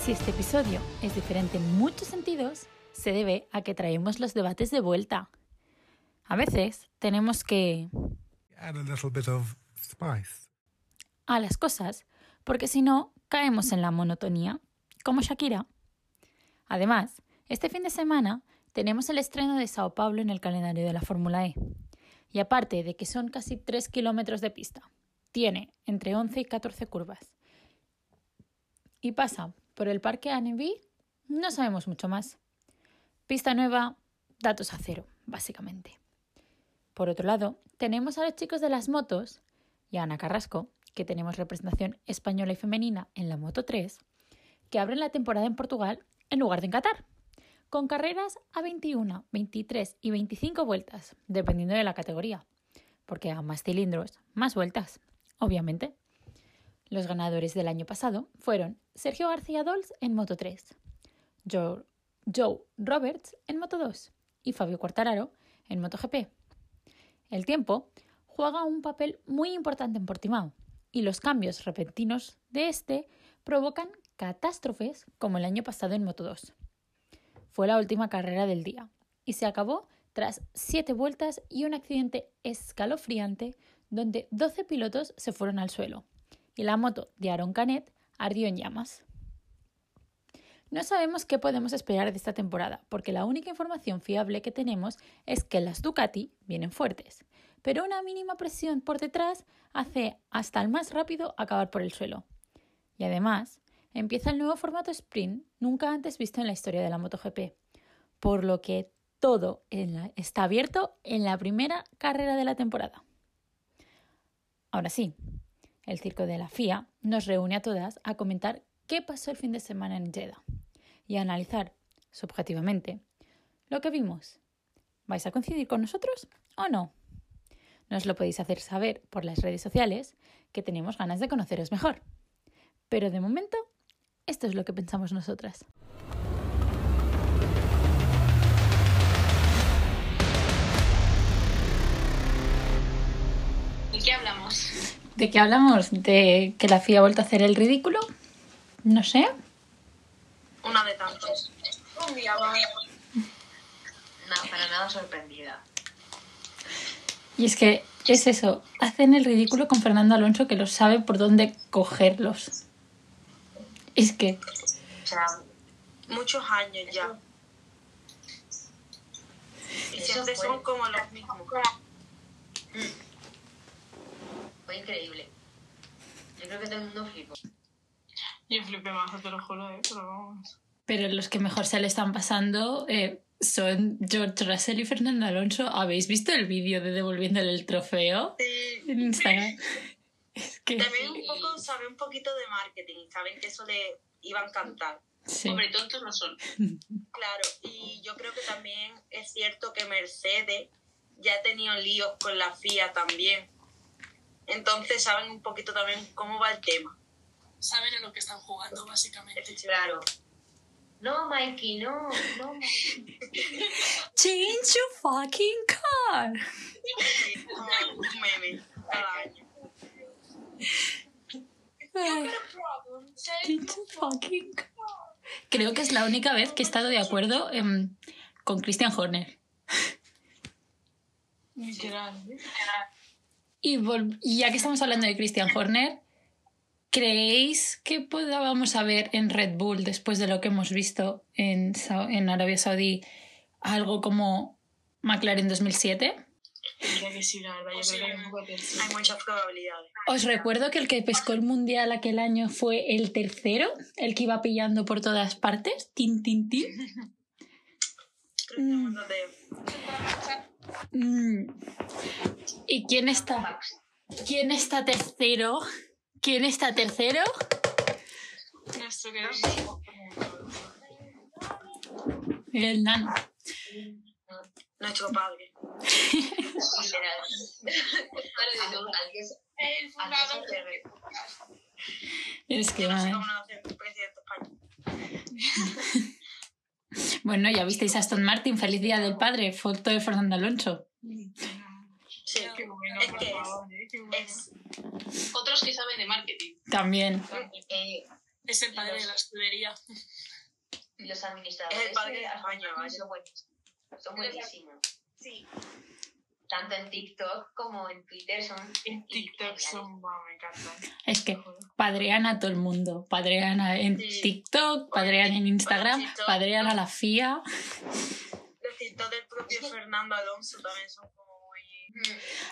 Si este episodio es diferente en muchos sentidos, se debe a que traemos los debates de vuelta. A veces tenemos que add a little bit of spice. a las cosas, porque si no, caemos en la monotonía, como Shakira. Además, este fin de semana tenemos el estreno de Sao Paulo en el calendario de la Fórmula E. Y aparte de que son casi 3 kilómetros de pista, tiene entre 11 y 14 curvas. Y pasa por el parque Anneby, no sabemos mucho más. Pista nueva, datos a cero, básicamente. Por otro lado, tenemos a los chicos de las motos y a Ana Carrasco, que tenemos representación española y femenina en la Moto 3, que abren la temporada en Portugal en lugar de en Qatar, con carreras a 21, 23 y 25 vueltas, dependiendo de la categoría, porque a más cilindros, más vueltas, obviamente. Los ganadores del año pasado fueron Sergio García Dols en Moto 3, Joe, Roberts en Moto 2 y Fabio Quartararo en MotoGP. El tiempo juega un papel muy importante en Portimao y los cambios repentinos de este provocan catástrofes como el año pasado en Moto 2. Fue la última carrera del día y se acabó tras siete vueltas y un accidente escalofriante donde 12 pilotos se fueron al suelo y la moto de Aaron Canet ardió en llamas. No sabemos qué podemos esperar de esta temporada, porque la única información fiable que tenemos es que las Ducati vienen fuertes, pero una mínima presión por detrás hace hasta el más rápido acabar por el suelo. Y además, empieza el nuevo formato sprint nunca antes visto en la historia de la MotoGP, por lo que todo está abierto en la primera carrera de la temporada. Ahora sí, el circo de la FIA nos reúne a todas a comentar qué pasó el fin de semana en Jeddah y a analizar, subjetivamente, lo que vimos. ¿Vais a coincidir con nosotros o no? Nos lo podéis hacer saber por las redes sociales, que tenemos ganas de conoceros mejor. Pero de momento, esto es lo que pensamos nosotras. ¿De qué hablamos? ¿De que la FIA ha vuelto a hacer el ridículo? No sé. Una de tantos. Un día va. No, para nada sorprendida. Y es que es eso, hacen el ridículo con Fernando Alonso que lo sabe por dónde cogerlos. Es que, O sea, Muchos años ya. Y siempre son como los mismos. Fue increíble. Yo creo que todo el mundo flipó. Yo flipé más, te lo juro, ¿eh? Pero vamos. pero los que mejor se le están pasando eh, son George Russell y Fernando Alonso. ¿Habéis visto el vídeo de devolviéndole el trofeo Sí. en Instagram? Es que, También un poco sabe un poquito de marketing. Saben que eso le iba a encantar. sí. Hombre, tontos no son. Claro, y yo creo que también es cierto que Mercedes ya ha tenido líos con la FIA también. Entonces saben un poquito también cómo va el tema. Saben en lo que están jugando, básicamente. Claro. No, Mikey, no, no, Mikey. Change your fucking car. Un meme cada año. Ay, change your fucking car. Creo que es la única vez que he estado de acuerdo em, con Christian Horner. Literal. Y, vol- y ya que estamos hablando de Christian Horner, ¿creéis que podamos ver en Red Bull, después de lo que hemos visto en, Sa- en Arabia Saudí, algo como McLaren 2007? Diría que sí, la verdad. Yo creo que hay muchas probabilidades. Os recuerdo que el que pescó el mundial aquel año fue el tercero, el que iba pillando por todas partes. Tin, tin, tin. Creo que hablando de. ¿Y quién está? ¿Quién está tercero? ¿Quién está tercero? Nuestro querido. El nano. nuestro padre. El fundador. Es que, va a ser presidente de España. Bueno, ya visteis a Aston Martin, feliz día del padre, foto de Fernando Alonso. Sí, Qué bueno, Es por que es- favor, ¿eh? Qué bueno. es Otros que saben de marketing. También. Eh, Es el padre los- de la escudería. Y los administradores Es el padre de España, son buenísimos. Son buenísimos. Sí. Tanto en TikTok como en Twitter son En TikTok son. Wow, me encantan. Es que padrean a todo el mundo. Padrean a- en Sí. TikTok, padrean en Instagram, padrean a la FIA. Los TikTok del propio Fernando Alonso también son como muy...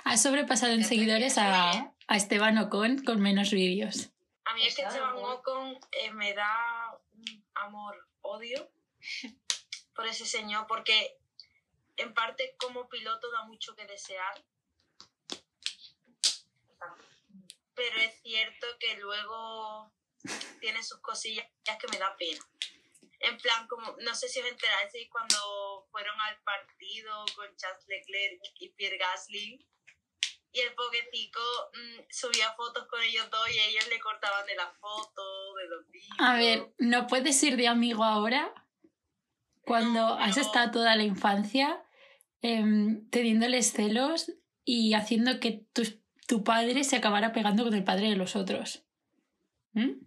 Ha sobrepasado en seguidores a, bien. a Esteban Ocon con menos vídeos. A mí es que Esteban Ocon. Ocon eh, me da un amor-odio por ese señor, porque en parte como piloto da mucho que desear, pero es cierto que luego tiene sus cosillas que me da pena. En plan, como, no sé si os enteráis cuando fueron al partido con Charles Leclerc y Pierre Gasly, y el poquetico mm, subía fotos con ellos dos y ellos le cortaban de la foto, de los vídeos. A ver, ¿no puedes ir de amigo ahora? Cuando No, has estado toda la infancia em, teniéndoles celos y haciendo que tus- tu padre se acabara pegando con el padre de los otros. ¿Mm?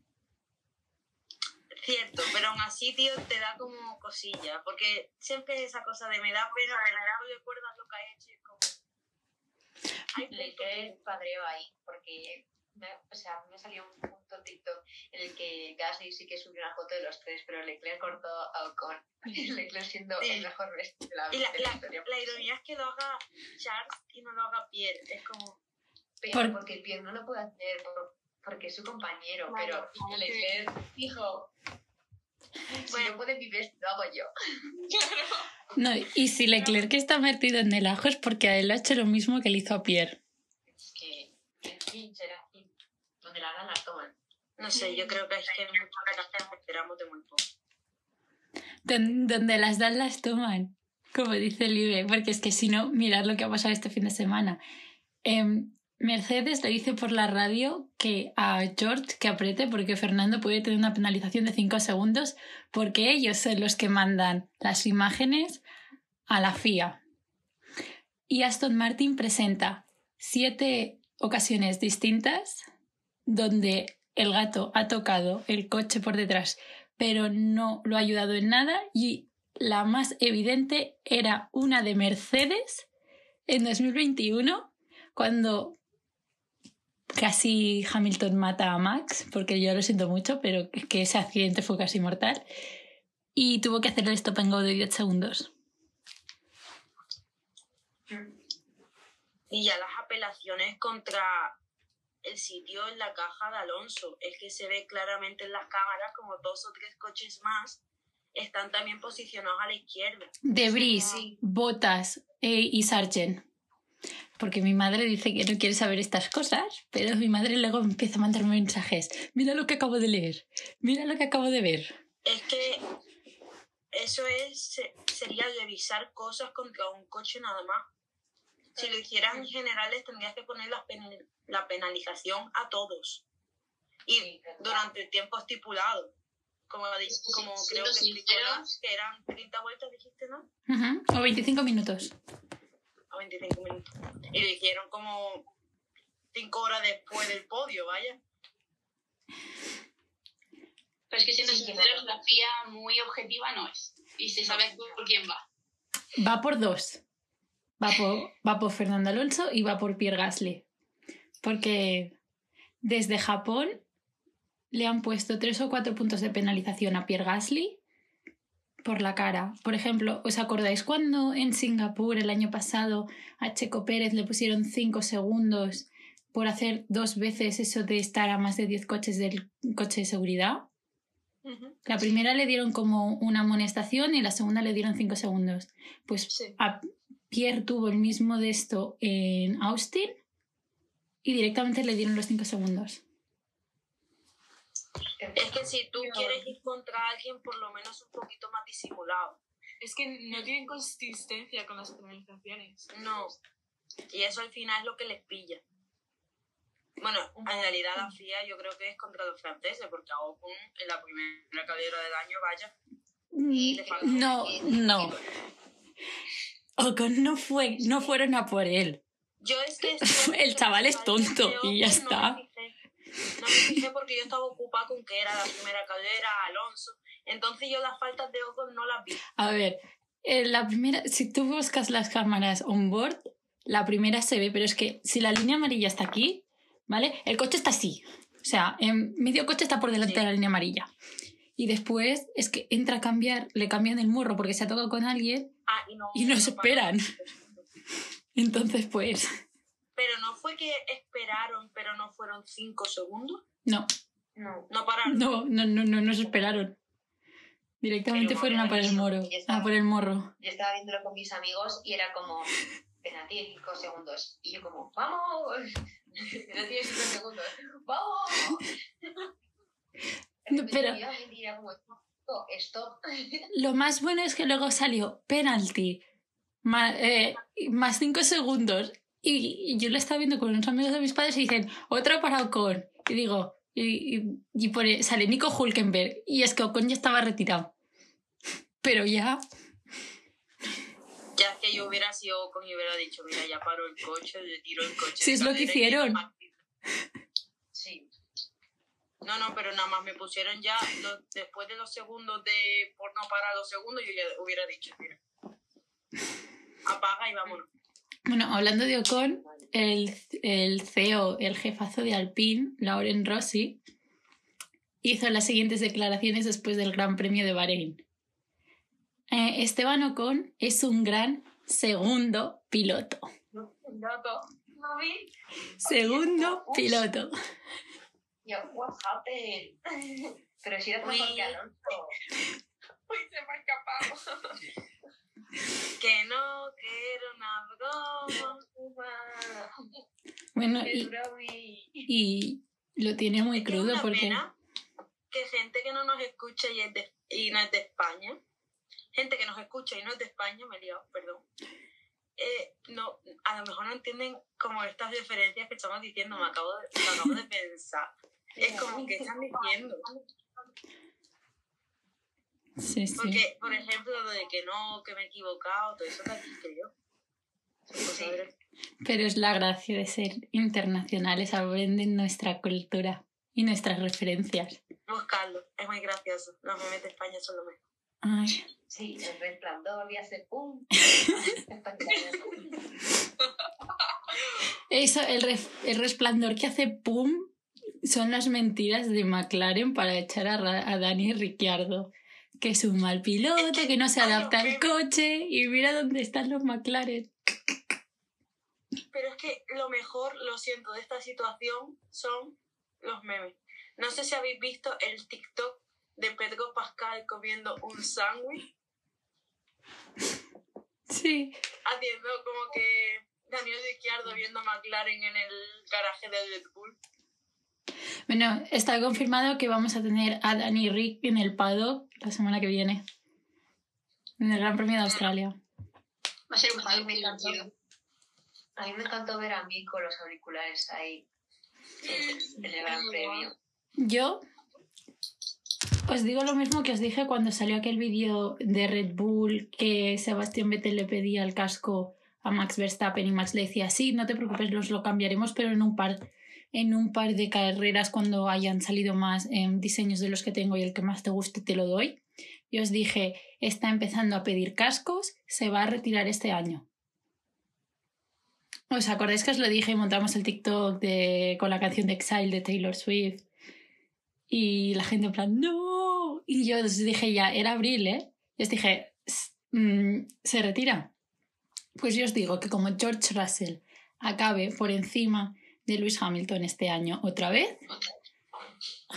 Cierto, pero aún así, tío, te da como cosilla, porque siempre es esa cosa de me da pena, pero no recuerdas lo que ha hecho y es como... Puntos quedé padreo ahí, porque me, o sea, me salió un TikTok en el que Gasly sí que subió una foto de los tres, pero Leclerc cortó a Ocon. Leclerc siendo Sí. el mejor vestido de la, Y la, de la la- historia. la ironía es que lo haga Charles y no lo haga Pierre. Es como. Pero Por- porque Pierre no lo puede hacer por- porque es su compañero, Claro, pero claro que- Leclerc dijo, si Bueno. no puede mi vestido, lo hago yo. No, y si Leclerc está metido en el ajo es porque a él lo ha hecho lo mismo que le hizo a Pierre. Es que, en fin, será así. Donde la dan, las. No sé, yo creo que es que muchas enteramos de muy poco. Don- donde las dan las toman, como dice Libre, porque es que si no, mirad lo que ha pasado este fin de semana. Em, Mercedes le dice por la radio que a George que apriete porque Fernando puede tener una penalización de 5 segundos porque ellos son los que mandan las imágenes a la FIA. Y Aston Martin presenta siete ocasiones distintas donde el gato ha tocado el coche por detrás pero no lo ha ayudado en nada y la más evidente era una de Mercedes en 2021 cuando casi Hamilton mata a Max, porque yo lo siento mucho, pero que ese accidente fue casi mortal y tuvo que hacer el stop and go de 10 segundos. Y ya las apelaciones contra el sitio en la caja de Alonso. Es que se ve claramente en las cámaras como dos o tres coches más están también posicionados a la izquierda. Debris, Sí. Botas eh, y Sargent. Porque mi madre dice que no quiere saber estas cosas, pero mi madre luego empieza a mandarme mensajes. Mira lo que acabo de leer, mira lo que acabo de ver. Es que eso es se- sería revisar cosas contra un coche nada más. Si lo hicieras en generales tendrías que poner la, pen- la penalización a todos. Y durante el tiempo estipulado. Como, como sí, creo que. Lars, que eran 30 vueltas, dijiste, ¿no? Ujú, O 25 minutos. A 25 minutos. Y lo hicieron como 5 horas después del podio, vaya. Pero es que siendo Sí, sinceros, la FIA muy objetiva no es. Y se sabe por quién va. Va por dos. Va por, va por Fernando Alonso y va por Pierre Gasly. Porque desde Japón le han puesto tres o cuatro puntos de penalización a Pierre Gasly por la cara. Por ejemplo, ¿os acordáis cuando en Singapur el año pasado a Checo Pérez le pusieron cinco segundos por hacer dos veces eso de estar a más de 10 coches del coche de seguridad? La primera le dieron como una amonestación y la segunda le dieron 5 segundos. Pues Sí. a Pierre tuvo el mismo de esto en Austin y directamente le dieron los 5 segundos. Es que si tú quieres ir contra alguien, por lo menos un poquito más disimulado. Es que no tienen consistencia con las penalizaciones. No. Y eso al final es lo que les pilla. Bueno, en realidad la FIA yo creo que es contra los franceses, porque a Ocon en la primera carrera del año, vaya. faltó No, no. Ocon no fue, no fueron a por él. Yo es que... El chaval es tonto y ya está. No me fijé, no me fijé porque yo estaba ocupada con que era la primera carrera, Alonso. Entonces yo las faltas de Ocon no las vi. A ver, eh, la primera, si tú buscas las cámaras on board, la primera se ve, pero es que si la línea amarilla está aquí, ¿vale? El coche está así. O sea, en medio coche está por delante Sí. de la línea amarilla. Y después es que entra a cambiar, le cambian el morro porque se ha tocado con alguien Ah, y no, y nos no esperan. Entonces, pues, Pero no fue que esperaron, pero no fueron cinco segundos. no, No. No pararon. no, no, no, no nos esperaron. Directamente fueron a por el moro, está. a por el morro. Yo estaba viéndolo con mis amigos y era como, penalti 5 segundos. Y yo como, ¡vamos! Penalti de 5 segundos. ¡Vamos! No, pero- como, "No, stop. Lo más bueno es que luego salió penalti más, más cinco segundos. Y, y yo lo estaba viendo con unos amigos de mis padres y dicen, otro para Ocon. Y digo, y, y- y pone- sale Nico Hulkenberg. Y es que Ocon ya estaba retirado. Pero ya, Ya que yo hubiera sido con y hubiera dicho, mira, ya paró el coche, le tiro el coche. Sí, es lo que hicieron. Sí. No, no, pero nada más me pusieron ya, lo- después de los segundos de, por no parar los segundos, yo ya hubiera dicho, mira, apaga y vámonos. bueno, hablando de Ocon, el, el CEO, el jefazo de Alpine, Lauren Rossi, hizo las siguientes declaraciones después del Gran Premio de Bahrein. Eh, Esteban Ocon es un gran segundo piloto. Dato. ¿No vi? Segundo piloto. Yo, what happened? Pero si era mejor Uy. que Alonso. Uy, se me ha escapado. Que no quiero una broma. Bueno, y, y lo tiene muy que crudo una porque... pena que gente que no nos escucha y, es de- y no es de España, gente que nos escucha y no es de España, me he liado, perdón, eh, no, a lo mejor no entienden como estas referencias que estamos diciendo, me acabo de, me acabo de pensar. Es como que están diciendo. Sí, sí. Porque, por ejemplo, lo de que no, que me he equivocado, todo eso aquí creo. Sí. Pero es la gracia de ser internacionales, aprenden nuestra cultura y nuestras referencias. Buscarlo, es muy gracioso. Los memes de España son lo mejor. Ay, Sí, el resplandor y hace pum. Eso, el, el resplandor que hace pum son las mentiras de McLaren para echar a, a Dani Ricciardo. Que es un mal piloto, que no se adapta al coche y mira dónde están los McLaren. Pero es que lo mejor, lo siento, de esta situación son los memes. No sé si habéis visto el TikTok de Pedro Pascal comiendo un sándwich, Sí. haciendo como que Daniel Ricciardo viendo a McLaren en el garaje de Red Bull. Bueno, está confirmado que vamos a tener a Dani Rick en el paddock la semana que viene. En el Gran Premio de Australia. Va a ser un A mí padre me muy encantó. divertido. A mí me encantó ver a mí con los auriculares ahí en el Gran Premio. Yo os digo lo mismo que os dije cuando salió aquel vídeo de Red Bull que Sebastián Vettel le pedía el casco a Max Verstappen y Max le decía, sí, no te preocupes, los lo cambiaremos, pero en un par, en un par de carreras cuando hayan salido más em, diseños de los que tengo y el que más te guste te lo doy. Y os dije, está empezando a pedir cascos, se va a retirar este año. ¿Os acordáis que os lo dije y montamos el TikTok de, con la canción de Exile de Taylor Swift? Y la gente en plan, no. Y yo os dije ya, era abril, ¿eh? Os dije, "S- mm, se retira. Pues yo os digo que como George Russell acabe por encima de Lewis Hamilton este año otra vez,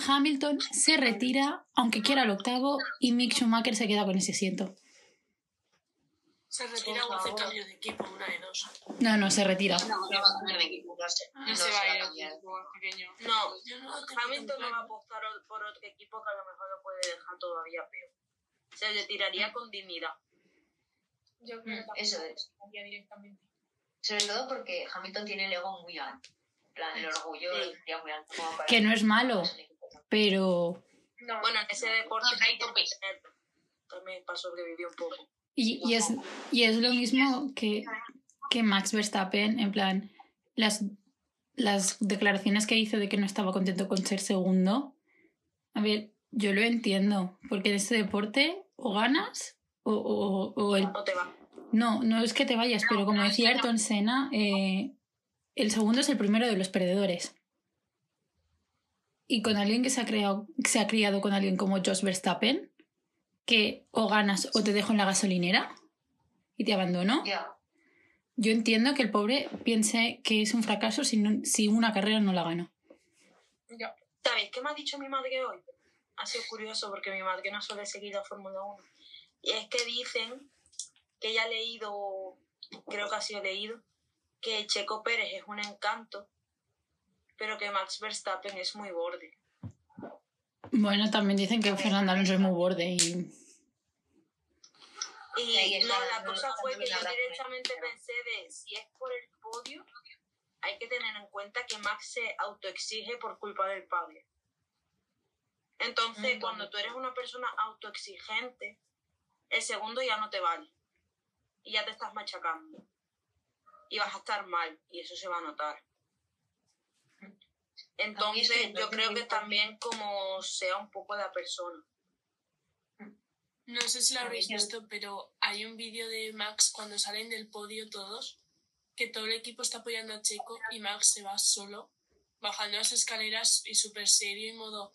Hamilton se retira, aunque quiera el octavo, y Mick Schumacher se queda con ese asiento. Se retira o Por hace favor. cambio de equipo, una de dos. No, no, se retira. No, no va a cambiar de equipo, no sé. No, No se va a a ir cambiar. equipo pequeño. No, Yo no lo tengo Hamilton no va a apostar por otro equipo que a lo mejor lo puede dejar todavía peor. Se retiraría con dignidad. Yo Mm, Eso es. directamente. Sobre todo porque Hamilton tiene el ego muy alto. En plan, el orgullo Sí. ya muy alto. para- Que no es malo, pero... No, Bueno, en ese deporte No, hay que también para sobrevivir un poco. Y, y es, y es lo mismo que, que Max Verstappen, en plan, las las declaraciones que hizo de que no estaba contento con ser segundo, a ver, yo lo entiendo, porque en este deporte o ganas o, o- o el... No te va. No, no es que te vayas, pero como decía Ayrton Senna, eh, el segundo es el primero de los perdedores. Y con alguien que se ha, creado, que se ha criado con alguien como Jos Verstappen, que o ganas o te dejo en la gasolinera y te abandono, Ya. yo entiendo que el pobre piense que es un fracaso si, no- si una carrera no la ganó. ¿Sabéis qué me ha dicho mi madre hoy? Ha sido curioso porque mi madre no suele seguir la Fórmula 1. Y es que dicen que ella ha leído, creo que ha sido leído, que Checo Pérez es un encanto, pero que Max Verstappen es muy borde. Bueno, también dicen que Fernando Alonso es muy borde y... Y no, la cosa fue que yo directamente pensé de si es por el podio, hay que tener en cuenta que Max se autoexige por culpa del padre. Entonces, Mm, cuando tú eres una persona autoexigente, el segundo ya no te vale. Y ya te estás machacando. Y vas a estar mal, y eso se va a notar. Entonces, yo creo que también como sea un poco la persona. No sé si lo habréis visto, pero hay un vídeo de Max cuando salen del podio todos, que todo el equipo está apoyando a Checo y Max se va solo, bajando las escaleras y súper serio y modo,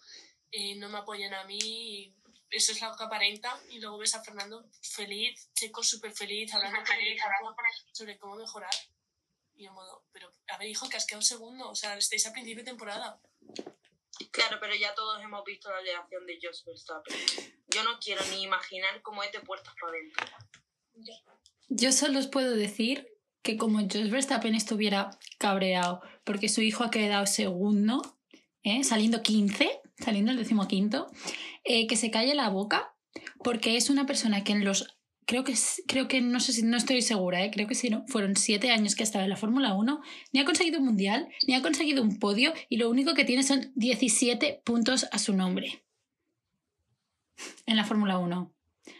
eh, no me apoyan a mí, y eso es lo que aparenta. Y luego ves a Fernando feliz, Checo súper feliz, hablando con el equipo sobre cómo mejorar. Y en modo, pero a ver, hijo, que has quedado segundo, o sea, estáis a principio de temporada. Claro, pero ya todos hemos visto la alegación de Jos Verstappen. Yo no quiero ni imaginar cómo es de puertas para adentro. Yo solo os puedo decir que como Jos Verstappen estuviera cabreado porque su hijo ha quedado segundo, ¿eh? saliendo 15, saliendo el decimoquinto, eh, que se calle la boca porque es una persona que en los... Creo que, creo que no sé si no estoy segura, ¿eh? creo que sí, ¿no? fueron siete años que ha estado en la Fórmula 1, ni ha conseguido un mundial, ni ha conseguido un podio, y lo único que tiene son 17 puntos a su nombre en la Fórmula 1.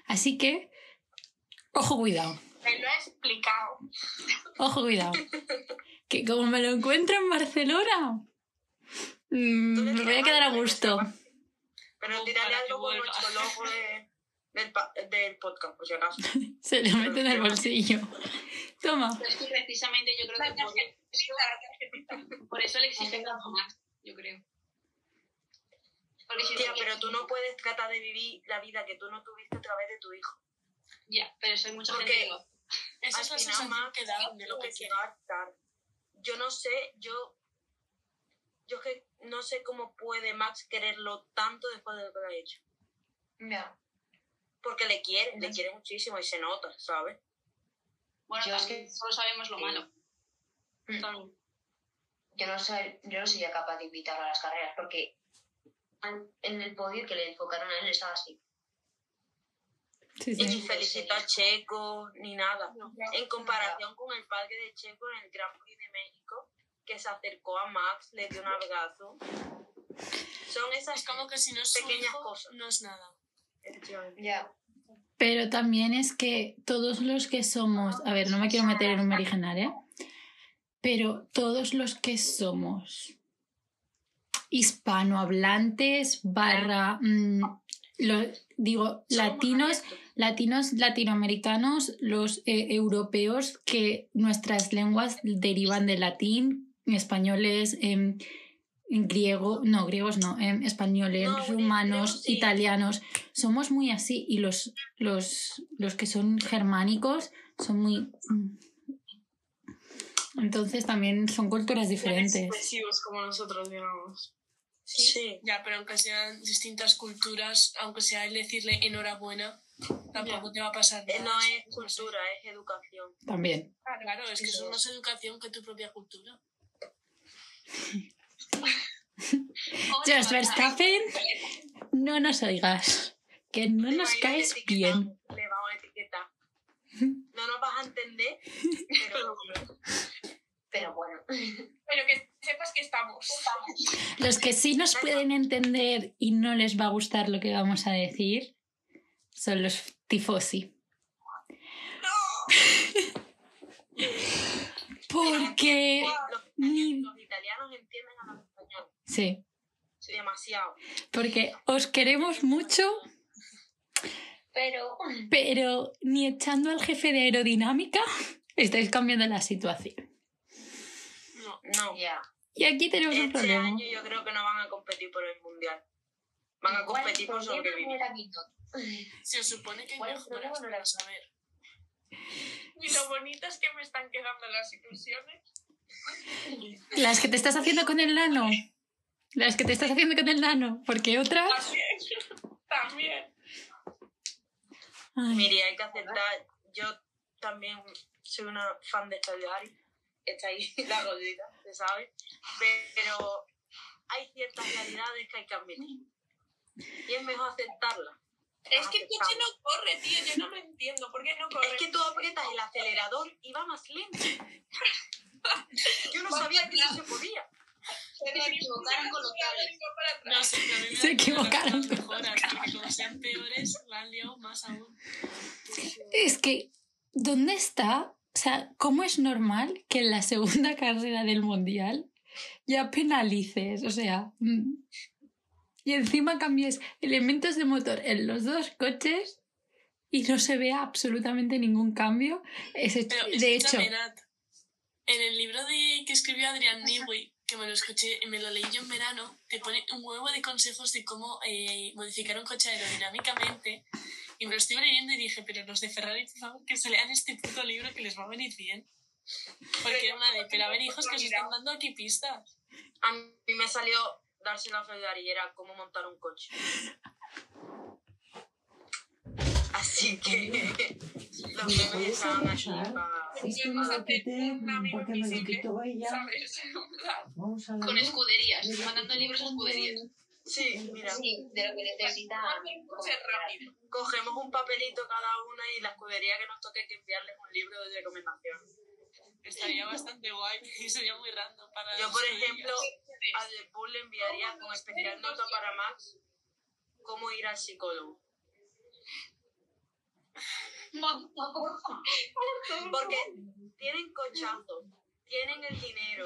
Así que, ojo, cuidado. Me lo he explicado. Ojo, cuidado. Que como me lo encuentro en Barcelona, mm, me voy a quedar a gusto. Pero que algo nuestro logo de- del, podcast, por si acaso. Se le mete en el bolsillo. Toma. Pero es que precisamente yo creo que por, por eso le exigen tanto más, yo creo. Porque si Tía, no- pero tú no puedes tratar de vivir la vida que tú no tuviste a través de tu hijo. Ya, pero eso hay mucha Porque- gente que lo- Esa Al es la Max, que da de lo que a hartar. Yo no sé, yo... Yo que no sé cómo puede Max quererlo tanto después de lo que ha hecho. Ya. Porque le quiere, le quiere muchísimo y se nota, ¿sabes? Bueno, Yo es que- solo sabemos lo Sí. malo. También. Yo no, sé, yo no sería capaz de invitarlo a las carreras porque en el podio que le enfocaron a él estaba así. Sí, Y ni felicito a Checo, ni nada. No. En comparación con el padre de Checo en el Gran Prix de México, que se acercó a Max, le dio un abrazo. Son esas Es como que si no es Pequeñas hijo, cosas. no es nada. Efectivamente. Pero también es que todos los que somos, a ver, no me quiero meter en un berenjenal, ¿eh? Pero todos los que somos hispanohablantes barra, mm, lo, digo, latinos, latinos, latinoamericanos, los eh, europeos, que nuestras lenguas derivan del latín, españoles, en griego, no, griegos no, em, españoles, No, rumanos, sí. italianos, somos muy así y los, los, los que son germánicos son muy... mm. Entonces también son culturas diferentes. Expresivos como nosotros, digamos. Sí. Ya, pero aunque sean distintas culturas, aunque sea el decirle enhorabuena, tampoco te va a pasar Eh, nada. No es No cultura, es educación. También. Claro, es que eso es más educación que tu propia cultura. Just Verstappen, no nos oigas, que no nos caes bien. Le vamos a etiquetar. No nos vas a entender, pero Pero bueno. Pero que sepas que estamos. Los que sí nos pueden entender y no les va a gustar lo que vamos a decir son los tifosi. Porque los ni- italianos entienden a los españoles. Sí. Demasiado. Porque os queremos mucho, Pero pero ni echando al jefe de aerodinámica estáis cambiando la situación. No. No. ya. Y aquí tenemos un Este problema. año yo creo que no van a competir por el mundial. Van a competir por sobrevivir. Se supone que hay Bueno, mejoras, pero no pero la- a saber. Y lo bonitas que me están quedando las ilusiones. Las que te estás haciendo con el nano. Las que te estás haciendo con el nano. Porque otras. También. También. Ay, Mire, hay que aceptar. Yo también soy una fan de Cagliari. Está ahí la gordita, se sabe. Pero hay ciertas realidades que hay que admitir. Y es mejor aceptarlas. Es que el coche no corre, tío. Yo no lo entiendo. ¿Por qué no corre? Es que tú aprietas el acelerador y va más lento. Yo no sabía que eso se podía. Es que se equivocaron con los cables. No sé, pero Se equivocaron mejoras, como sean peores, la han liado más aún. Es que, ¿dónde está? O sea, ¿cómo es normal que en la segunda carrera del mundial ya penalices? O sea, mm, y encima cambies elementos de motor en los dos coches y no se vea absolutamente ningún cambio. Ese- Pero de hecho, Nat, en el libro de que escribió Adrián Newey, que me lo escuché, me lo leí yo en verano, te pone un huevo de consejos de cómo eh, modificar un coche aerodinámicamente. Y me lo estoy leyendo y dije, pero los de Ferrari, por favor, que se lean este puto libro que les va a venir bien. Porque era una de, pero a ver, hijos, que os están dando aquí pistas. A mí me salió dárselo a Ferrari y era cómo montar un coche. Así que los memes estaban aquí para... Esto lo quité porque me lo quitó ella. ¿Sabes? Vamos a la Con escuderías, mandando libros a escuderías. Sí, mira, Sí, de lo que necesita. Rápido. cogemos un papelito cada una y la escudería que nos toque que enviarles un libro de recomendación. Estaría bastante guay y sería muy random para Yo, por ejemplo, a The Bull le enviaría con especial nota para Max cómo ir al psicólogo. Porque tienen cochazo, tienen el dinero,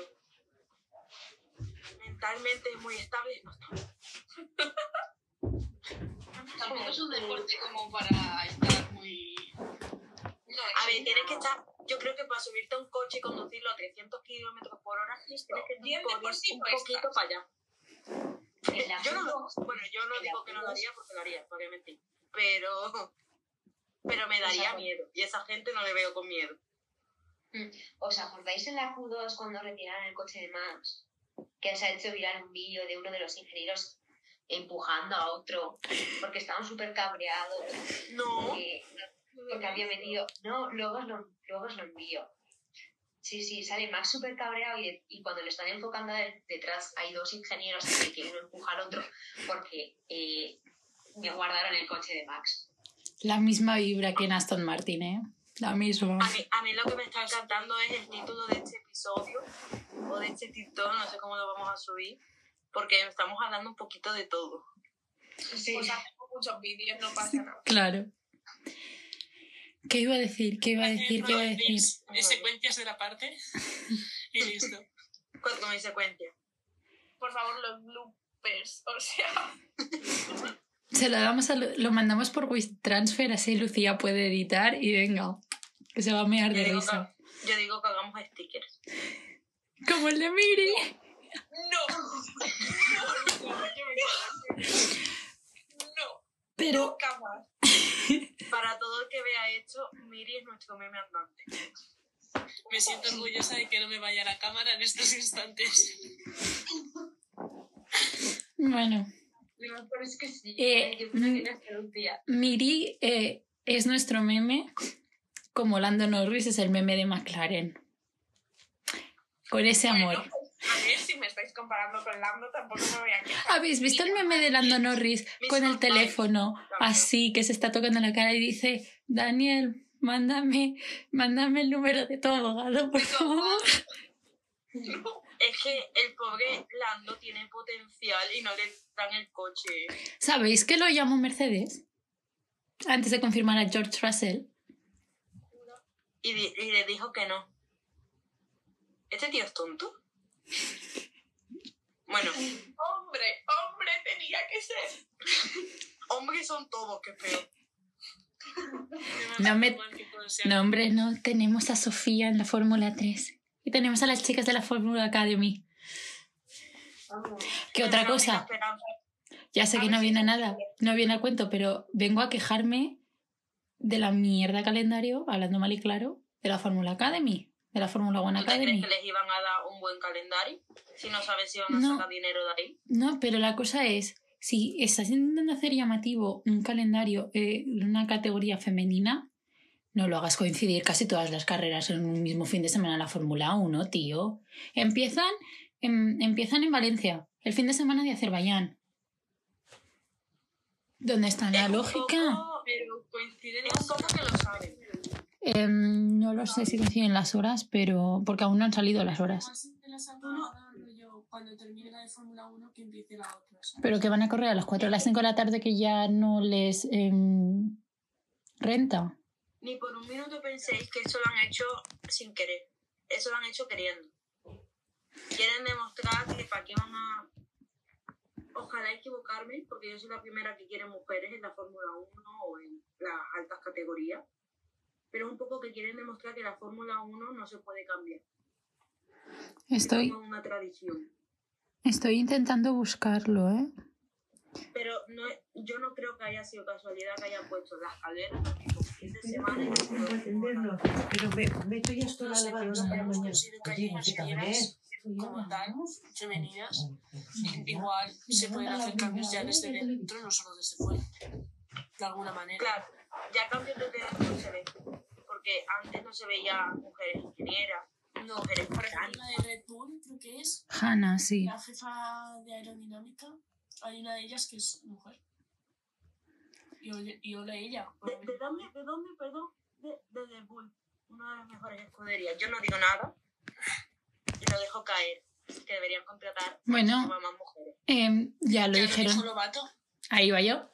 mentalmente es muy estable. No está. Tampoco es un deporte como para estar muy. No, A ver, tienes que estar, yo creo que para subirte a un coche y conducirlo a 300 kilómetros por hora, tienes que ir un, poquito para allá. Yo no, bueno, yo no digo que no lo haría porque lo haría, para qué mentir. Pero, pero me daría miedo. Y a esa gente no le veo con miedo. ¿Os acordáis en la Q2 cuando retiraron el coche de Max? Que se ha hecho viral un vídeo de uno de los ingenieros empujando a otro porque estaban súper cabreados. No, Porque, porque había metido. No, luego os lo, luego os lo envío. Sí, sí, sale Max súper cabreado y, y cuando le están enfocando de- detrás hay dos ingenieros que uno empuja al otro porque eh, me guardaron el coche de Max. La misma vibra que en Aston Martin, ¿eh? La misma. a mí, a mí lo que me está encantando es el título de este episodio o de este TikTok, no sé cómo lo vamos a subir, porque estamos hablando un poquito de todo. Sí. Pues hacemos muchos vídeos, no pasa nada. Claro. ¿Qué iba a decir? ¿Qué iba a decir? ¿Qué iba a decir? Secuencias de la parte y listo. Con mi secuencia. Por favor, los bloopers, o sea... Se lo damos a Lu- lo mandamos por WeTransfer, así Lucía puede editar y venga, que se va a mear Yo de risa. que, yo digo que hagamos stickers. Como el de Miri. ¡No! No, quedo. No, Pero nunca más. Para todo el que vea esto, Miri es nuestro meme andante. Me siento orgullosa de que no me vaya a la cámara en estos instantes. bueno, Pero es que sí. Eh, que no. Miri eh, es nuestro meme, como Lando Norris es el meme de McLaren. Con ese amor. A ver, si me estáis comparando con Lando, tampoco me voy a quejar. ¿Habéis visto el meme de Lando Norris con el teléfono así que se está tocando la cara y dice, Daniel, mándame, mándame el número de tu abogado, por favor? Es que el pobre Lando tiene potencial y no le dan el coche. ¿Sabéis que lo llamó Mercedes? Antes de confirmar a George Russell. Y, di- y le dijo que no. ¿Este tío es tonto? Bueno, Hombre, hombre tenía que ser. hombres son todos, qué feo. No me- No, hombre, no. Tenemos a Sofía en la Fórmula 3. Y tenemos a las chicas de la Fórmula Academy. ¿Qué otra cosa? Ya sé A que no viene se nada, no viene a cuento, pero vengo a quejarme de la mierda calendario, hablando mal y claro, de la Fórmula Academy, de la Fórmula One ¿Tú te crees Academy. que les iban a dar un buen calendario? Si no sabes si van a No. sacar dinero de ahí. No, pero la cosa es, si estás intentando hacer llamativo un calendario eh, en una categoría femenina, no lo hagas coincidir casi todas las carreras en un mismo fin de semana en la Fórmula 1, tío. Empiezan en, empiezan en Valencia, el fin de semana de Azerbaiyán. ¿Dónde está la Es un lógica? poco- Pero coinciden Es un poco que lo saben. Em, no lo sé si coinciden las horas, pero porque aún no han salido las horas. Más de la semana, rollo, cuando termine la de Fórmula 1, que empiece la otra. ¿sabes? Pero que van a correr a las 4 o las 5 de la tarde que ya no les em, renta. Ni por un minuto penséis que eso lo han hecho sin querer. Eso lo han hecho queriendo. Quieren demostrar que para qué van a... Ojalá equivocarme, porque yo soy la primera que quiere mujeres en la Fórmula 1 o en las altas categorías. Pero es un poco que quieren demostrar que la Fórmula 1 no se puede cambiar. Estoy, Es una tradición. estoy intentando buscarlo, ¿eh? Pero no, yo no creo que haya sido casualidad que hayan puesto las calderas fin de semana y No puedo entenderlo. Pero me meto ya esto No la lavadora para mañana. Oye, haya ¿qué cabrón ingenieras es? como tal, femeninas, igual se pueden hacer cambios ya desde dentro, no solo desde fuera. De alguna manera. Claro, ya cambios desde dentro se ve. Porque antes no se veía mujeres ingenieras, No, mujeres por ejemplo, la de Red Bull, creo que es Hanna, sí. la jefa de aerodinámica. Hay una de ellas que es mujer. Y ole, y ole ella. ¿De, de dónde, ¿De dónde, perdón? De, de Red Bull, una de las mejores escuderías. Yo no digo nada y lo dejo caer. Que deberían contratar Bueno. a más mujeres. Em, ya lo Ya dijeron. Ahí va yo.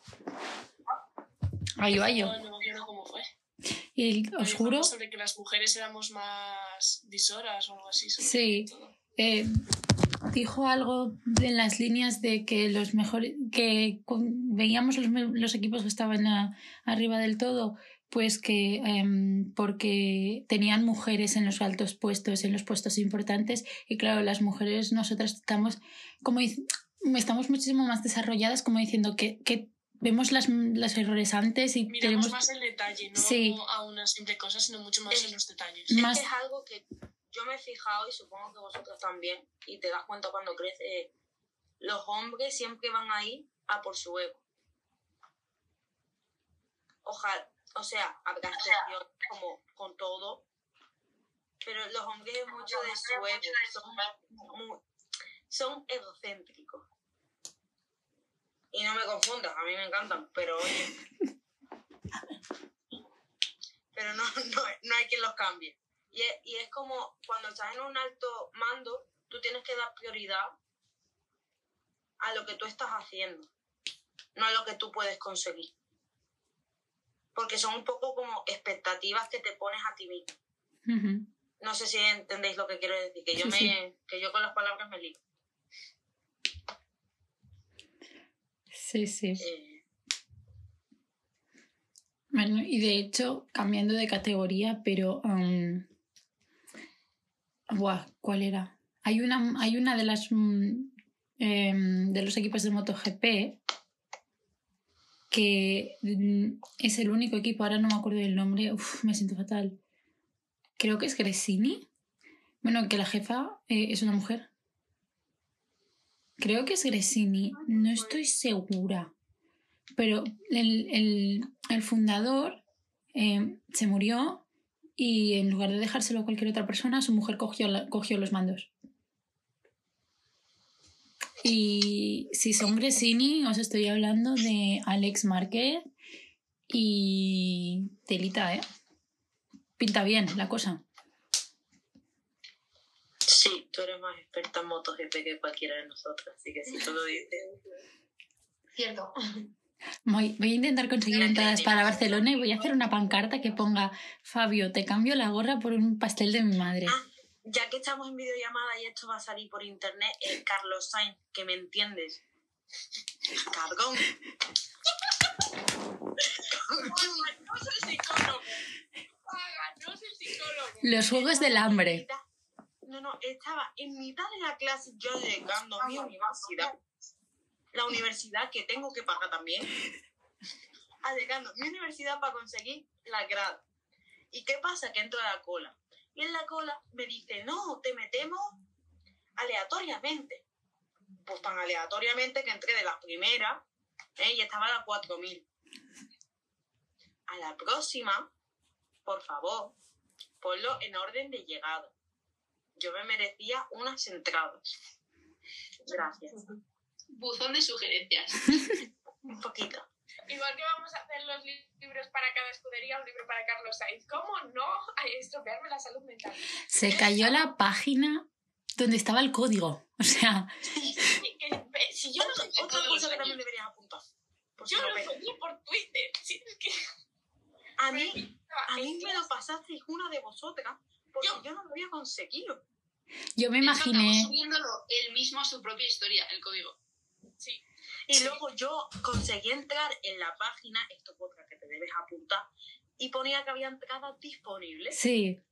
Ahí va yo. No, no me acuerdo cómo fue. Y os juro, sobre que las mujeres éramos más visoras o algo así. sobre Sí. todo. eh, dijo algo en las líneas de que los mejores que veíamos los, equipos que estaban a- arriba del todo pues que em, porque tenían mujeres en los altos puestos en los puestos importantes y claro las mujeres nosotras estamos como estamos muchísimo más desarrolladas como diciendo que, que vemos las, los errores antes y Miramos tenemos más el detalle, no Sí. a una simple cosa, sino mucho más en los detalles. más es algo que yo me he fijado y supongo que vosotros también, y te das cuenta cuando crece, los hombres siempre van ahí a por su ego. Ojalá, o sea, habrá excepciones como con todo, pero los hombres es mucho de su ego, son, muy- son egocéntricos. Y no me confundas, a mí me encantan, pero oye. Pero no, no, no hay quien los cambie. Y es, y es como cuando estás en un alto mando, tú tienes que dar prioridad a lo que tú estás haciendo, no a lo que tú puedes conseguir. Porque son un poco como expectativas que te pones a ti mismo. No sé si entendéis lo que quiero decir, que yo, Sí, me, que yo con las palabras me lío. sí sí Eh, Bueno, y de hecho, cambiando de categoría, pero... um, buah, ¿cuál era? Hay una, hay una de las... mm, em, de los equipos de MotoGP que mm, es el único equipo, ahora no me acuerdo del nombre, uf, me siento fatal. Creo que es Gresini. Bueno, que la jefa eh, es una mujer. Creo que es Gresini, no estoy segura. Pero el, el- el fundador eh, se murió y en lugar de dejárselo a cualquier otra persona, su mujer cogió, la- cogió los mandos. Y si son Gresini, os estoy hablando de Alex Márquez y Telita, ¿eh? Pinta bien la cosa. sí, tú eres más experta en MotoGP que cualquiera de nosotros, así que si tú lo dices... Cierto. Voy, voy a intentar conseguir entradas para Barcelona y voy a hacer una pancarta que ponga Fabio, te cambio la gorra por un pastel de mi madre. Ah, ya que estamos en videollamada y esto va a salir por internet, es Carlos Sainz, que me entiendes. Cabrón. Páganos el psicólogo. Páganos el psicólogo. Los juegos del hambre. No, no, estaba en mitad de la clase yo llegando a mi universidad. La universidad que tengo que pagar también. Allegando mi universidad para conseguir la grada. ¿Y qué pasa? Que entro a la cola. Y en la cola me dice, no, te metemos aleatoriamente. Pues tan aleatoriamente que entré de la primera ¿eh? y estaba a las 4000. A la próxima, por favor, ponlo en orden de llegada. Yo me merecía unas entradas. Gracias. Buzón de sugerencias. Un poquito. Igual que vamos a hacer los li- libros para cada escudería, un libro para Carlos Sainz. ¿Cómo no Ay, estropearme la salud mental? Se cayó la página donde estaba el código. O sea, que, si yo no Otra, sé otra cosa que también deberías apuntar. Si yo no lo soñé por Twitter. Si es que a mí, a mí me lo pasasteis una de vosotras porque Yo- yo no lo había conseguido. yo me imaginé. subiéndolo él mismo a su propia historia, el código. Sí. Y luego yo conseguí entrar en la página, esto es otra que te debes apuntar, y ponía que había entradas disponibles. Sí.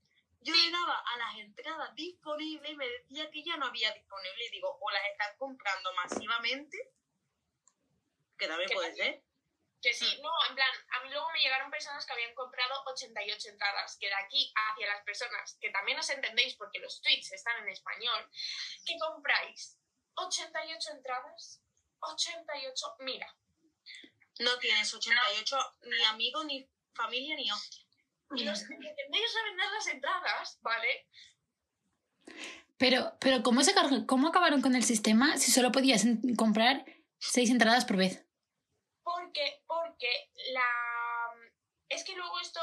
Yo le daba a las entradas disponibles y me decía que ya no había disponible. Y digo, o las están comprando masivamente, que también Que puede ser. Que sí, no, en plan, a mí luego me llegaron personas que habían comprado 88 entradas, que de aquí hacia las personas, que también os entendéis porque los tweets están en español, que compráis 88 entradas, 88, mira, No tienes 88 ni amigos, ni familia, ni hostia. y los que pretendéis revender las entradas, ¿vale? Pero, pero ¿cómo, se cargó- ¿cómo acabaron con el sistema si solo podías comprar seis entradas por vez? Porque, porque la... Es que luego esto,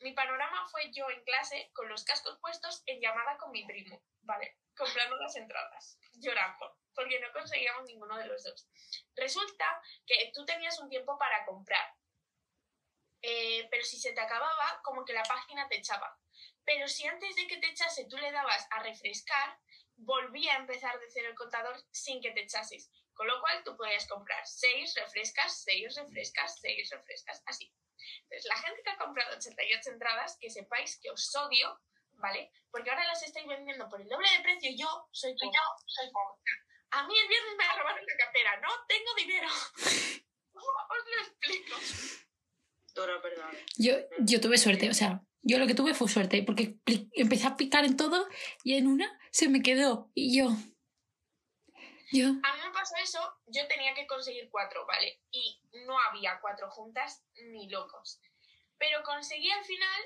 mi panorama fue yo en clase con los cascos puestos en llamada con mi primo, ¿vale? Comprando las entradas, llorando, porque no conseguíamos ninguno de los dos. Resulta que tú tenías un tiempo para comprar, eh, pero si se te acababa, como que la página te echaba. Pero si antes de que te echase tú le dabas a refrescar, volvía a empezar de cero el contador sin que te echases. Con lo cual tú podías comprar 6 refrescas, 6 refrescas, 6 refrescas, así. Entonces, la gente que ha comprado 88 entradas, que sepáis que os odio, ¿vale? Porque ahora las estáis vendiendo por el doble de precio. Yo soy pobre. Yo soy pobre. A mí el viernes me robaron la cartera. No tengo dinero. ¿Cómo os lo explico? Dora. Yo, yo tuve suerte, o sea, yo lo que tuve fue suerte, porque empecé a picar en todo y en una se me quedó. Y yo. Yo. A mí me pasó eso, yo tenía que conseguir cuatro, ¿vale? Y no había cuatro juntas ni locos. Pero conseguí al final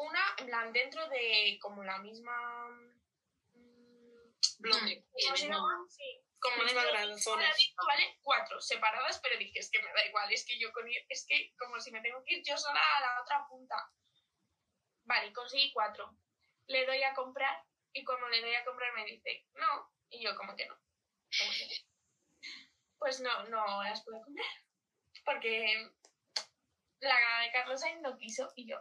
una, en plan, dentro de como la misma... mm, Bloque. ¿Cómo se llama? Sí. Como de cuadradito, ¿vale? Cuatro separadas, pero dije, es que me da igual, es que yo con ir, es que como si me tengo que ir yo sola a la otra punta. Vale, conseguí cuatro. Le doy a comprar y cuando le doy a comprar me dice, no, y yo como que no. Como que no. Pues no, no las pude comprar. Porque la de Carlos Sainz no quiso y yo.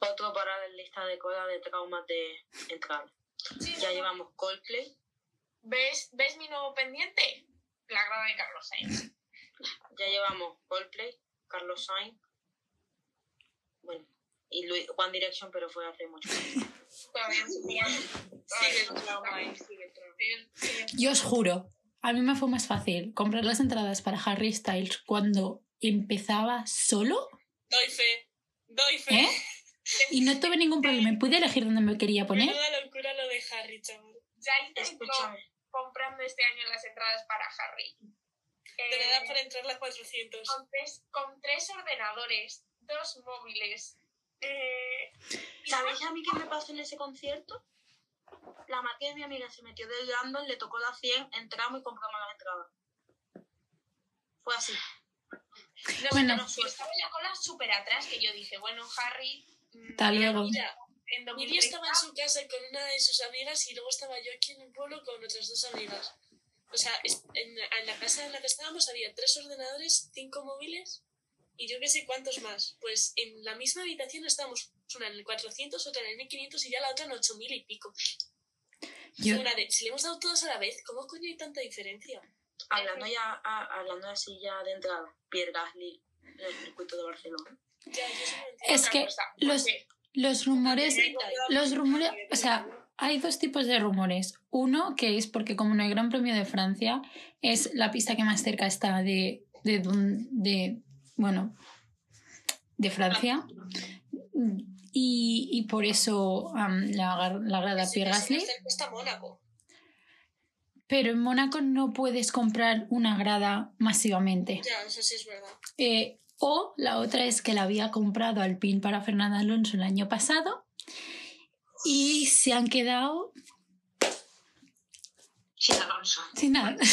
Otro para la lista de cola de traumas de entrada. Sí, Ya no, llevamos Coldplay, ¿Ves, ¿Ves mi nuevo pendiente? La grada de Carlos Sainz. ya llevamos Coldplay, Carlos Sainz, bueno, y Luis, One Direction, pero fue hace mucho tiempo. Todavía no Sigue el trauma ahí, sigue el trauma. Yo os juro, a mí me fue más fácil comprar las entradas para Harry Styles cuando empezaba solo Doy fe. Doy fe. ¿Eh? Y no tuve ningún problema. Pude elegir dónde me quería poner. Menuda locura lo de Harry, chaval. Ya intentó comprando este año las entradas para Harry. De Eh, verdad, para entrar las 400. con, tres, con tres ordenadores, dos móviles. Eh, ¿Sabéis a mí qué me pasó en ese concierto? La Matías de mi amiga se metió del random, le tocó la 100, entramos y compramos las entradas. Fue así. no, Bueno. estaba en la cola súper atrás que yo dije, bueno, Harry. Mm, Hasta luego. Mira, En Miri 2030, estaba en su casa con una de sus amigas y luego estaba yo aquí en el pueblo con otras dos amigas. O sea, en, en la casa en la que estábamos había tres ordenadores, cinco móviles y yo qué sé cuántos más. Pues en la misma habitación estábamos una en el 400, otra en el 1500 y ya la otra en 8000 y pico. Yo- Una de- si le hemos dado todos a la vez, ¿cómo coño hay tanta diferencia? Hablando ya, a- hablando así ya de entrada, Pierre Gasly en el circuito de Barcelona. Ya, yo. Es que cosa, los, los rumores, los rumores, o sea, hay dos tipos de rumores. Uno que es porque como no hay Gran Premio de Francia, es la pista que más cerca está de, de, de bueno, de Francia. Y, y por eso am, la, la grada Sí, Pierre Gasly. está Mónaco. Pero en Mónaco no puedes comprar una grada masivamente. Ya, eso sí es verdad. Eh, o la otra es que la había comprado Alpine para Fernando Alonso el año pasado y se han quedado Sin Alonso. sin nada.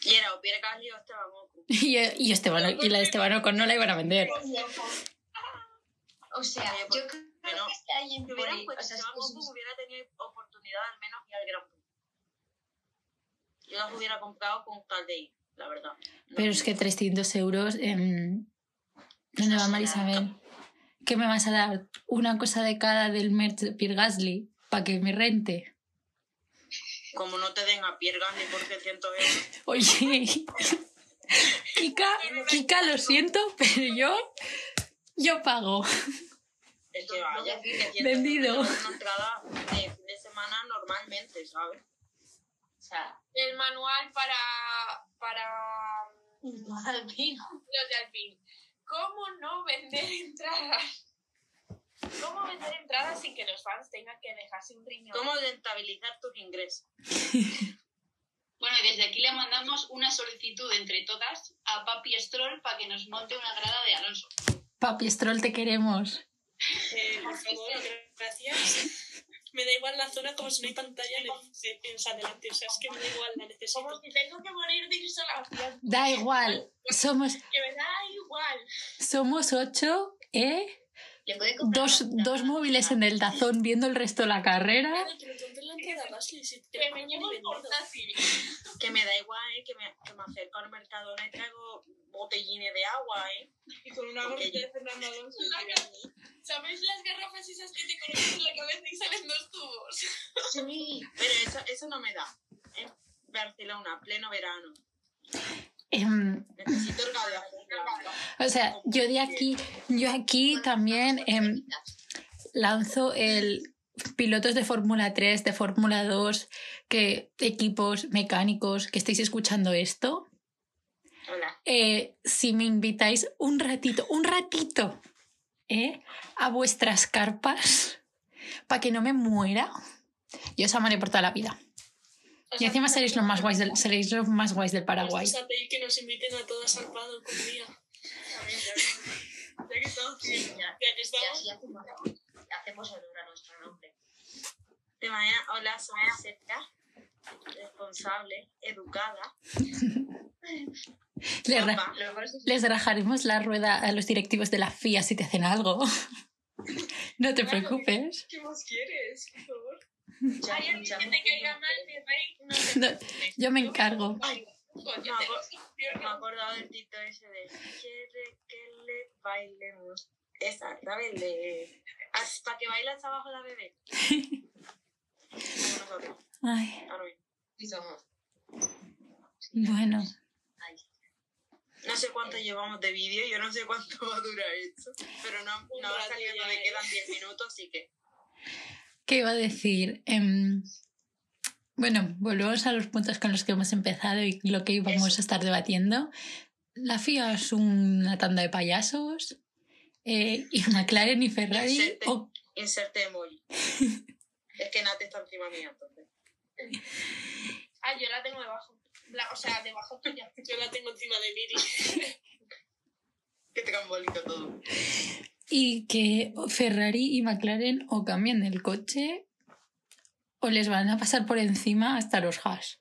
Y era o Pierre Gasly o Esteban Ocon. y, y, Esteban, y la de Esteban Ocon no la iban a vender. O sea, yo creo que este año Si por hubieran ahí, puesto o sea, Esteban es- Ocon hubiera tenido oportunidad al menos ir al Gran. Yo las hubiera comprado con tal de ir, la verdad. No. Pero es que 300 euros. em, ¿Dónde va Marisabel? ¿Qué me vas a dar? ¿Una cosa de cada del merch de Pierre Gasly para que me rente? Como no te den a Pierre Gasly por 300 euros. Oye, Kika, Kika, lo siento, pero yo, yo pago. Es que vaya, que 300 Vendido. una entrada de fin de semana normalmente, ¿sabes? Sea, el manual para, para Alpine. los de Alpine. ¿Cómo no vender entradas? ¿Cómo vender entradas sin que los fans tengan que dejarse un riñón? ¿Cómo rentabilizar tus ingresos? Bueno, y desde aquí le mandamos una solicitud entre todas a Papi Stroll para que nos monte una grada de Alonso. Papi Stroll, te queremos. Eh, por favor, gracias. Me da igual la zona como si no hay pantalla en, el, en, o sea, delante. O sea, es que me da igual, la necesito. Como si tengo que morir de insolación. Da igual, somos, Que me da igual. somos ocho, ¿eh? Dos, dos móviles en el tazón viendo el resto de la carrera. Gasly. Si te Que me llevo el portátil. Que me da igual, ¿eh? Que me, que me acerco al Mercadona y traigo botellines de agua, ¿eh? Y con una gorrita de Fernando Alonso. ¿Sabéis las garrafas esas que te colocan en la cabeza y salen dos tubos? Sí. Pero eso, eso no me da. En Barcelona, pleno verano. Radiación. o sea, yo de aquí, yo aquí también em, lanzo el pilotos de Fórmula 3, de Fórmula 2, que equipos mecánicos que estéis escuchando esto, Hola. eh, si me invitáis un ratito, un ratito, ¿eh? a vuestras carpas, para que no me muera, yo os amaré por toda la vida. Y encima seréis los más guays del, seréis los más guays del Paraguay. Vamos a pedir que nos inviten a todas al Paddock un día. Ya que estamos Sí, ya, Ya que estamos. así hacemos, hacemos honor a nuestro nombre. De manera, hola, soy Sergio, responsable, educada, Les, ra- rajaremos la rueda a los directivos de la FIA si te hacen algo. No te preocupes. ¿Qué más quieres? Por favor. ya Hay alguien escuchamos que te caiga mal, mi rey. No yo me encargo. Ay, me he acordado del tito ese de quiere que le bailemos. De para que baile hasta abajo la bebé. Ay, bueno. No sé cuánto llevamos de vídeo, yo no sé cuánto va a durar esto, pero no, no va saliendo eh. quedan 10 minutos, así que ¿Qué iba a decir? Em, bueno, volvemos a los puntos con los que hemos empezado y lo que íbamos a estar debatiendo. La FIA es una tanda de payasos. eh, y McLaren y Ferrari. Inserte. o- inserte emoji. es que Nate está encima mía, entonces. Ah, yo la tengo debajo. La- o sea, debajo tuya. Yo la tengo encima de Miri. Que te bonito todo. y que Ferrari y McLaren o cambien el coche o les van a pasar por encima hasta los Haas.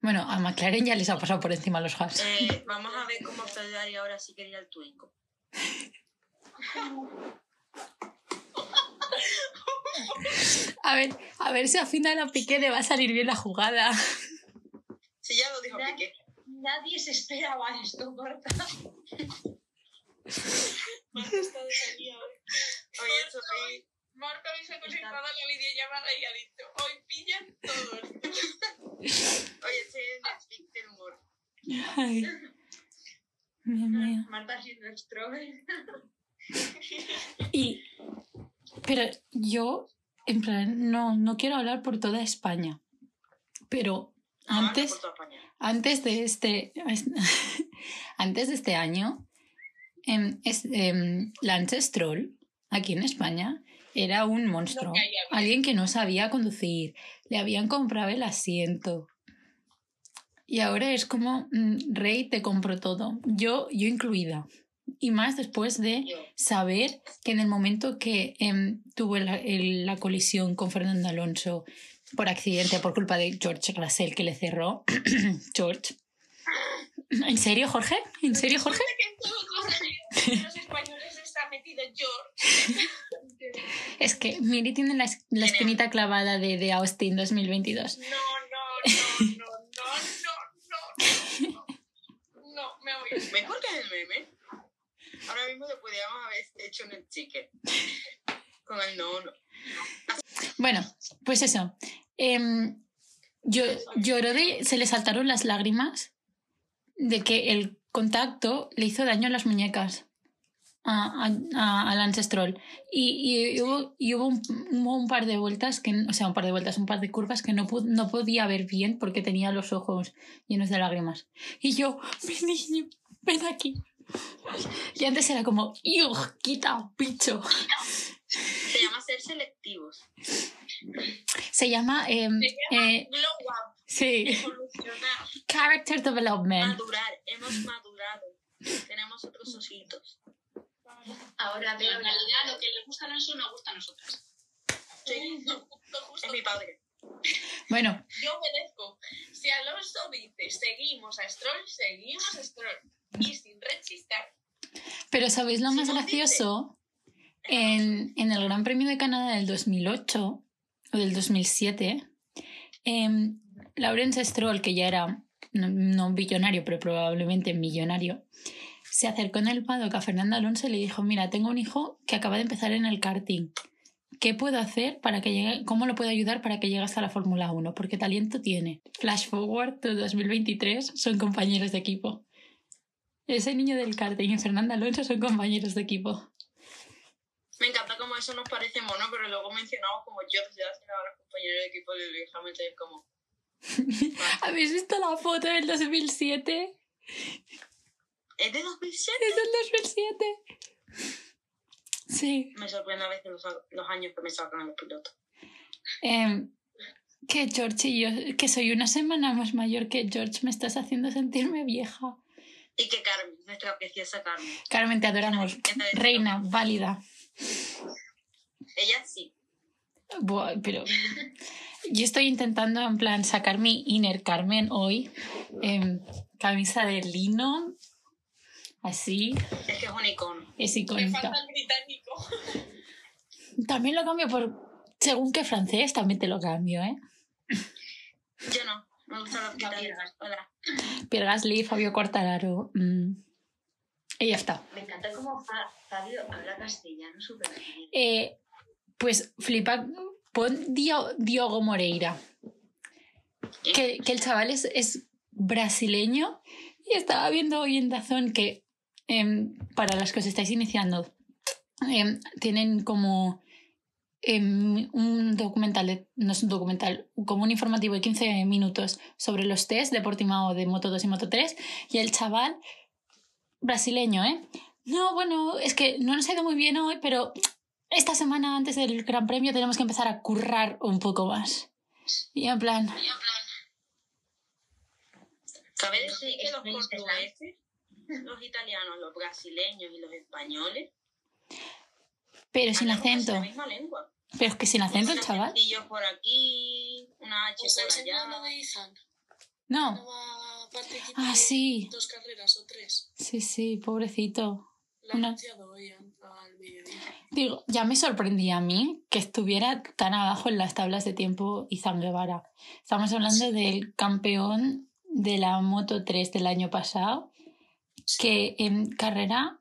Bueno, a McLaren ya les ha pasado por encima los Haas. Eh, vamos a ver cómo Ferrari ahora sí quería el Twingo. A ver, a ver si al final a Piqué le va a salir bien la jugada. Si ya lo dijo Ya. Piqué. Nadie se esperaba esto, Marta. Marta está de salida hoy. Oye. Marta hoy se ha conectado a la videollamada y ha dicho, hoy pillan todos. Oye, en Netflix del humor. Ay. Dios mío. Marta siendo extrovert. Y, pero yo, en plan, no, no quiero hablar por toda España. Pero antes, antes de este, antes de este año, em, es, em, Lance Stroll, aquí en España, era un monstruo. Alguien que no sabía conducir. Le habían comprado el asiento. Y ahora es como, mm, Rey, te compro todo. Yo, yo incluida y más después de saber que en el momento que tuvo la, colisión con Fernando Alonso por accidente, por culpa de George Russell que le cerró, George. ¿En serio, Jorge? ¿En serio, Jorge? Los españoles está metido George. es que Miri tiene la, espinita clavada de, Austin 2022. No, no, no, no, no, no, no. No, me voy. Mejor que el meme. Ahora mismo lo podríamos haber hecho en el chique. Con el no, no. Bueno, pues eso. Em, yo, lloró de. Se le saltaron las lágrimas de que el contacto le hizo daño a las muñecas a, a, a- a Lance Stroll. Y, y hubo, y hubo, un, un par de vueltas, que, o sea, un par de vueltas, un par de curvas que no, no podía ver bien porque tenía los ojos llenos de lágrimas. Y yo, mi niño, ven aquí. Y antes era como, ¡Ugh, quita, bicho! Se llama ser selectivos. Se llama. em, Se llama eh, glow up, sí. evolucionar. Character Development. Madurar. Hemos madurado. Tenemos otros ositos. Ahora En veo la realidad, lo que le gusta a Alonso nos gusta a nosotras. Sí, Justo, justo. es mi padre. Bueno, Yo obedezco. Si Alonso dice seguimos a Stroll, seguimos a Stroll. Y sin rechistar. pero ¿sabéis lo más gracioso? En, en el Gran Premio de Canadá del 2008 o del 2007, em, Lawrence Stroll, que ya era no, no billonario, pero probablemente millonario, se acercó en el paddock a Fernando Alonso y le dijo, mira, tengo un hijo que acaba de empezar en el karting. ¿Qué puedo hacer para que llegue? ¿Cómo lo puedo ayudar para que llegue hasta la Fórmula 1? Porque talento tiene. Flash forward to 2023 son compañeros de equipo. Ese niño del karting y Fernando Alonso son compañeros de equipo. Me encanta como eso nos parece mono, pero luego mencionamos como George Russell a los compañeros de equipo de Hamilton es como... ¿Habéis visto la foto del 2007? ¿Es de 2007? Es del 2007. Sí. Me sorprende a veces los, los años que me sacan los pilotos. Em, que George y yo, que soy una semana más mayor que George, me estás haciendo sentirme vieja. Y que Carmen, nuestra preciosa Carmen. Carmen, te adoramos. Reina, válida. Ella sí. Buah, pero yo estoy intentando en plan sacar mi inner Carmen hoy. em, camisa de lino, así, Es que es un icono. es Me icónica. falta el británico. También lo cambio por según qué francés, también te lo cambio, ¿eh? Yo no. Me británicos. Piergas. Hola. Pierre Gasly, Fabio Quartararo. mm, y ya está. Me encanta cómo Fa- Fabio habla castellano súper bien. Eh, pues flipa, pon Dio- Diogo Moreira. Que, que el chaval es, es brasileño y estaba viendo hoy en Dazón que em, para las que os estáis iniciando em, tienen como em, un documental, de- no es un documental, como un informativo de 15 minutos sobre los test de Portimao de Moto 2 y Moto 3 y el chaval brasileño, ¿eh? No, bueno, es que no nos ha ido muy bien hoy, pero esta semana antes del Gran Premio tenemos que empezar a currar un poco más. Y en plan, ¿Sabes No sé, decir que los portugueses, los italianos, los brasileños y los españoles pero sin acento. la misma lengua? Pero es que sin acento chaval. acentillos por aquí, una H ¿Os ha por enseñado allá. lo de Izan? ¿No No. va a participar Ah, sí. dos carreras o tres? Sí, sí, pobrecito. Lo ha Una- anunciado hoy al. Digo, ya me sorprendía a mí que estuviera tan abajo en las tablas de tiempo Izan Guevara. Estamos hablando del campeón de la Moto 3 del año pasado, que en carrera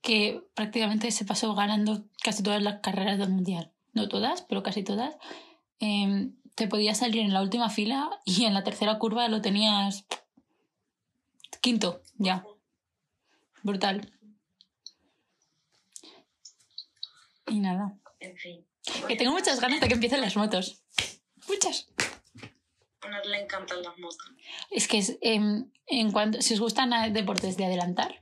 que prácticamente se pasó ganando casi todas las carreras del mundial. No todas, pero casi todas. Em, te podías salir en la última fila y en la tercera curva lo tenías quinto, ya. Brutal. Y nada. En fin. Que tengo muchas ganas de que empiecen las motos. Muchas. A le encantan las motos. Es que es, em, en cuanto, si os gustan deportes de adelantar,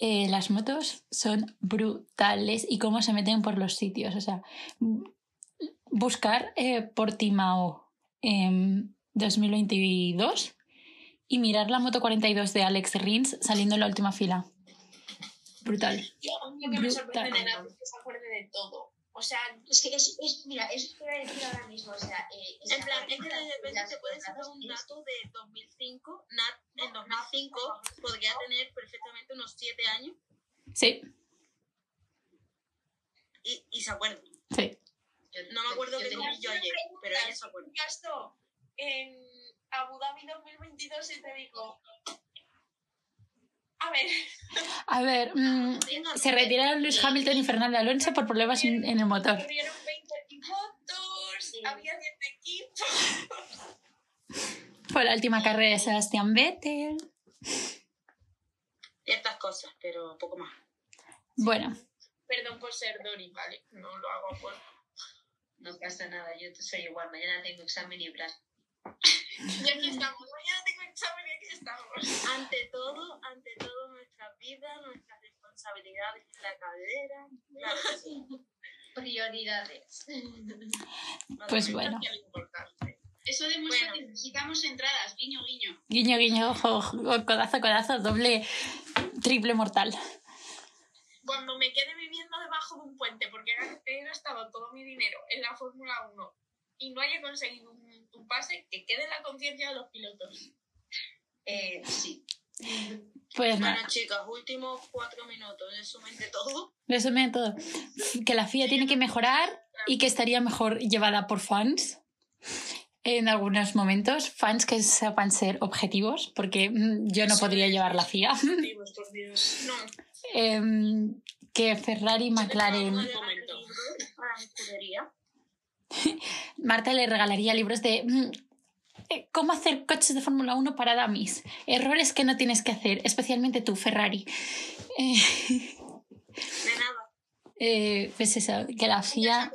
eh, las motos son brutales y cómo se meten por los sitios. O sea, buscar eh, Portimao en 2022 y mirar la moto 42 de Alex Rins saliendo en la última fila. Brutal. Yo, lo que me sorprende de. Nat es que se acuerde de todo. O sea, Es que es, es mira, eso te voy a decir ahora mismo. O sea, eh, En plan, es que de repente te puedes sacar jornadas un dato de 2005. Nat en 2005 podría tener perfectamente unos 7 años Sí, y, y se acuerda. sí. yo- No me acuerdo qué comí yo ayer, pero ella se acuerda. gastó en Abu Dhabi 2022 y te digo. A ver, A ver, mm, se retiraron Luis Hamilton y Fernando Alonso por problemas en, en el motor. corrieron 20 pilotos, Sí. había 10 equipos. Fue la última carrera de Sebastián Vettel. Ciertas cosas, pero poco más. Bueno, Perdón por ser Dori, ¿vale? No lo hago por. No pasa nada, yo soy igual. Mañana tengo examen y plan. Y aquí estamos. Mañana tengo estamos. Ante todo, ante todo nuestra vida, nuestras responsabilidades en la cadera. Claro que sí. Prioridades. pues bueno. Eso demuestra Bueno. que necesitamos entradas, guiño, guiño. Guiño, guiño, ojo, ojo, codazo, codazo, doble, triple mortal. Cuando me quede viviendo debajo de un puente porque he gastado todo mi dinero en la Fórmula 1 y no haya conseguido un, un pase, que quede en la conciencia de los pilotos. Eh, sí. Pues Bueno, nada, chicas, últimos cuatro minutos, resumen de todo. resumen todo. Que la FIA tiene que mejorar y que estaría mejor llevada por fans en algunos momentos. Fans que sepan ser objetivos, porque mm, yo no podría llevar la FIA. Por Dios. No, Em, que Ferrari y McLaren. Marta le regalaría libros de mm, eh, cómo hacer coches de Fórmula 1 para dummies. Errores que no tienes que hacer, especialmente tú, Ferrari. Eh, De nada. eh, pues eso, que la FIA,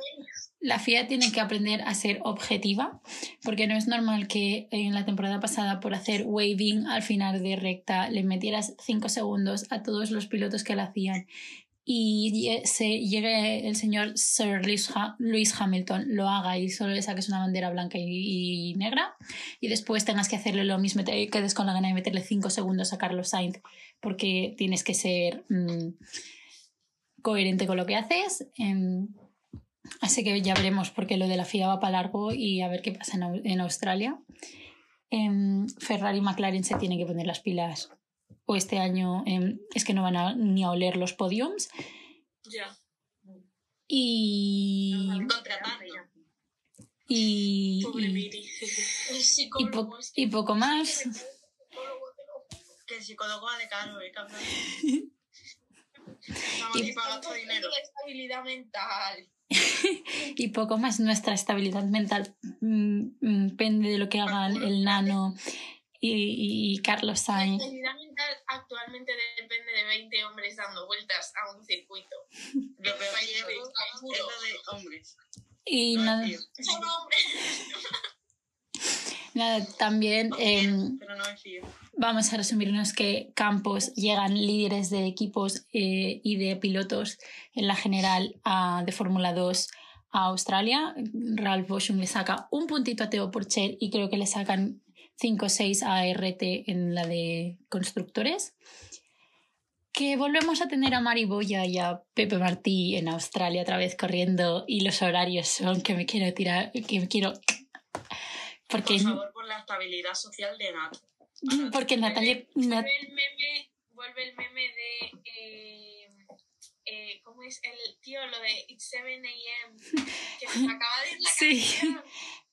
la FIA tiene que aprender a ser objetiva, porque no es normal que en la temporada pasada por hacer waving al final de recta le metieras 5 segundos a todos los pilotos que la hacían y se llegue el señor Sir Lewis, Ha- Lewis Hamilton, lo haga y solo le saques una bandera blanca y, y negra y después tengas que hacerle lo mismo, te quedes con la gana de meterle 5 segundos a Carlos Sainz porque tienes que ser mm, coherente con lo que haces. em, así que ya veremos porque lo de la FIA va para largo y a ver qué pasa en, en Australia. Em, Ferrari y McLaren se tienen que poner las pilas o este año em, es que no van a, ni a oler los podiums Ya. y, Contratando. y, Pobre y, Miri. y po- y poco más. Que el psicólogo va de caro, eh, cabrón. Estamos Y- aquí para gastar dinero. Estabilidad mental. y poco más nuestra estabilidad mental mm, mm, depende de lo que hagan el nano y, y Carlos La Sainz actualmente depende de 20 hombres dando vueltas a un circuito. Lo es de hombres. y No, nada. Son hombres. nada, también em, Pero no vamos a resumirnos que Campos llegan líderes de equipos eh, y de pilotos en la general a- de Fórmula 2 a Australia. Ralph Boschum le saca un puntito a Teo Porcher y creo que le sacan 5 o 6 a RT en la de constructores. Que volvemos a tener a Mari Boya y a Pepe Martí en Australia otra vez corriendo y los horarios son que me quiero tirar, que me quiero... Porque, Por favor, por la estabilidad social de Nat. porque Natalia... Nat- Vuelve el meme, vuelve el meme de. Eh, eh, ¿Cómo es? El tío, lo de It's 7 a.m. Que se acaba de ir la Sí. canción.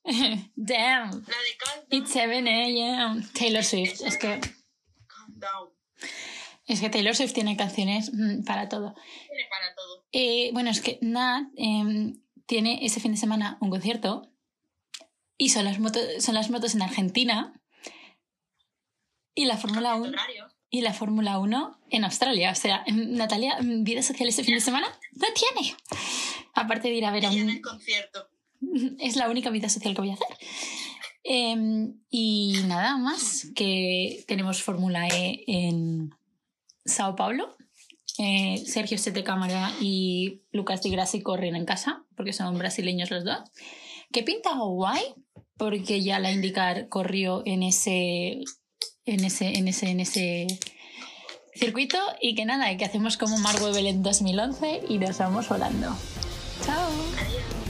Damn. La de Calm It's 7 a.m. Taylor Swift. Es que Calm down. Es que Taylor Swift tiene canciones mm, para todo. Tiene para todo. Eh, bueno, es que Nat em, tiene ese fin de semana un concierto y son las, motos, son las motos en Argentina y la Fórmula 1 Horario. y la Fórmula 1 en Australia. O sea, em, Natalia, em, vida social este fin de semana no tiene. Aparte de ir a ver a Ella en un... el concierto. Es la única vida social que voy a hacer. Em, y nada más, que tenemos Fórmula E en Sao Paulo. Eh, Sergio Sete Cámara y Lucas Di Grassi corren en casa, porque son brasileños los dos. Que pinta guay, porque ya la IndyCar corrió en ese, en ese, en ese, en ese circuito. Y que nada, que hacemos como Mark Webber en 2011 y nos vamos volando. Chao. Adiós.